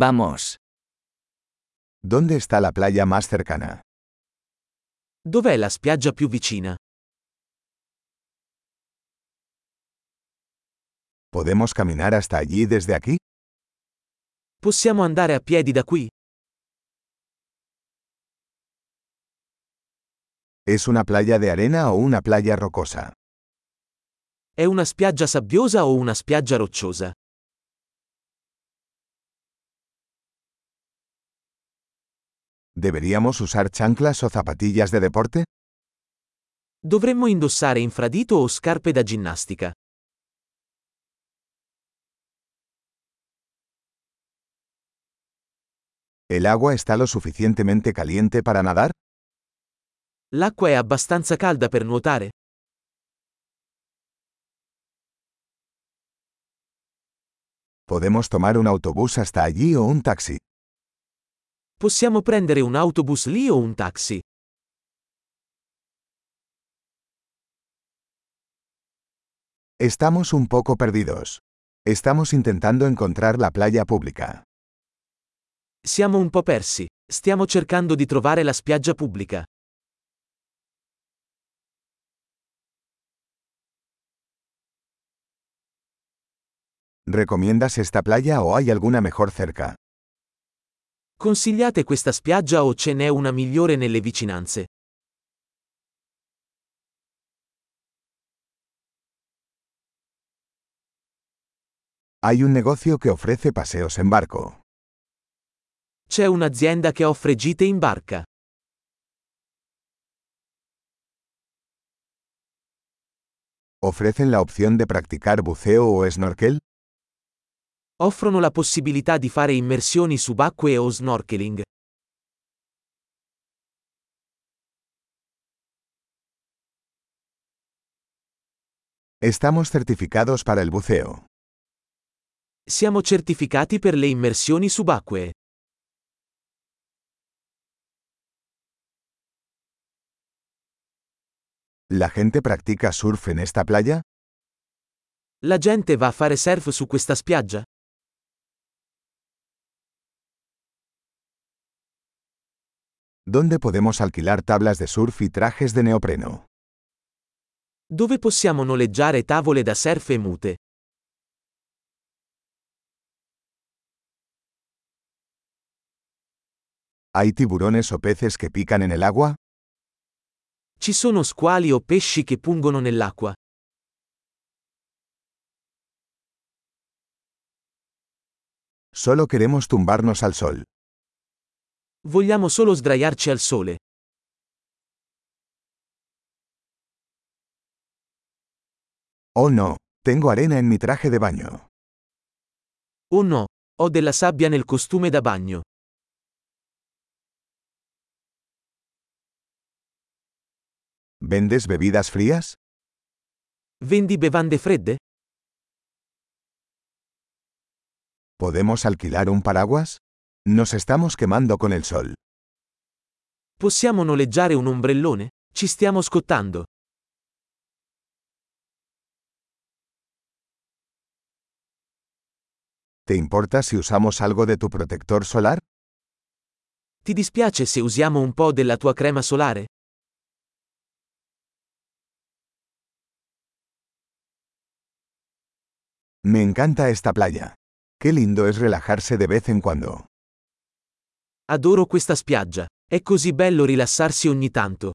Vamos. ¿Dónde está la playa más cercana? Dov'è la spiaggia più vicina? ¿Podemos caminar hasta allí desde aquí? Possiamo andare a piedi da qui? ¿Es una playa de arena o una playa rocosa? È una spiaggia sabbiosa o una spiaggia rocciosa? ¿Deberíamos usar chanclas o zapatillas de deporte? Dovremmo indossare infradito o scarpe da ginnastica? ¿El agua está lo suficientemente caliente para nadar? L'acqua è abbastanza calda per nuotare? ¿Podemos tomar un autobús hasta allí o un taxi? Possiamo prendere un autobus lì o un taxi? Estamos un poco perdidos. Estamos intentando encontrar la playa pública. Siamo un po' persi. Stiamo cercando di trovare la spiaggia pubblica. ¿Recomiendas esta playa o hay alguna mejor cerca? Consigliate questa spiaggia o ce n'è una migliore nelle vicinanze? Hay un negocio que ofrece paseos en barco. C'è un'azienda che offre gite in barca. ¿Ofrecen la opción de practicar buceo o snorkel? Offrono la possibilità di fare immersioni subacquee o snorkeling. Estamos certificados para el buceo. Siamo certificati per le immersioni subacquee. ¿La gente practica surf en esta playa? La gente va a fare surf su questa spiaggia? ¿Dónde podemos alquilar tablas de surf y trajes de neopreno? Dove possiamo noleggiare tavole da surf e mute? ¿Hay tiburones o peces que pican en el agua? Ci sono squali o pesci che pungono nell'acqua? Solo queremos tumbarnos al sol. Vogliamo solo sdraiarci al sole. Oh no, tengo arena en mi traje de baño. Oh no, ho della sabbia nel costume da bagno. ¿Vendes bebidas frías? Vendi bevande fredde? ¿Podemos alquilar un paraguas? Nos estamos quemando con el sol. Possiamo noleggiare un ombrellone? Ci stiamo scottando. ¿Te importa si usamos algo de tu protector solar? Ti dispiace se usiamo un po' della tua crema solare? Me encanta esta playa. Qué lindo es relajarse de vez en cuando. Adoro questa spiaggia. È così bello rilassarsi ogni tanto.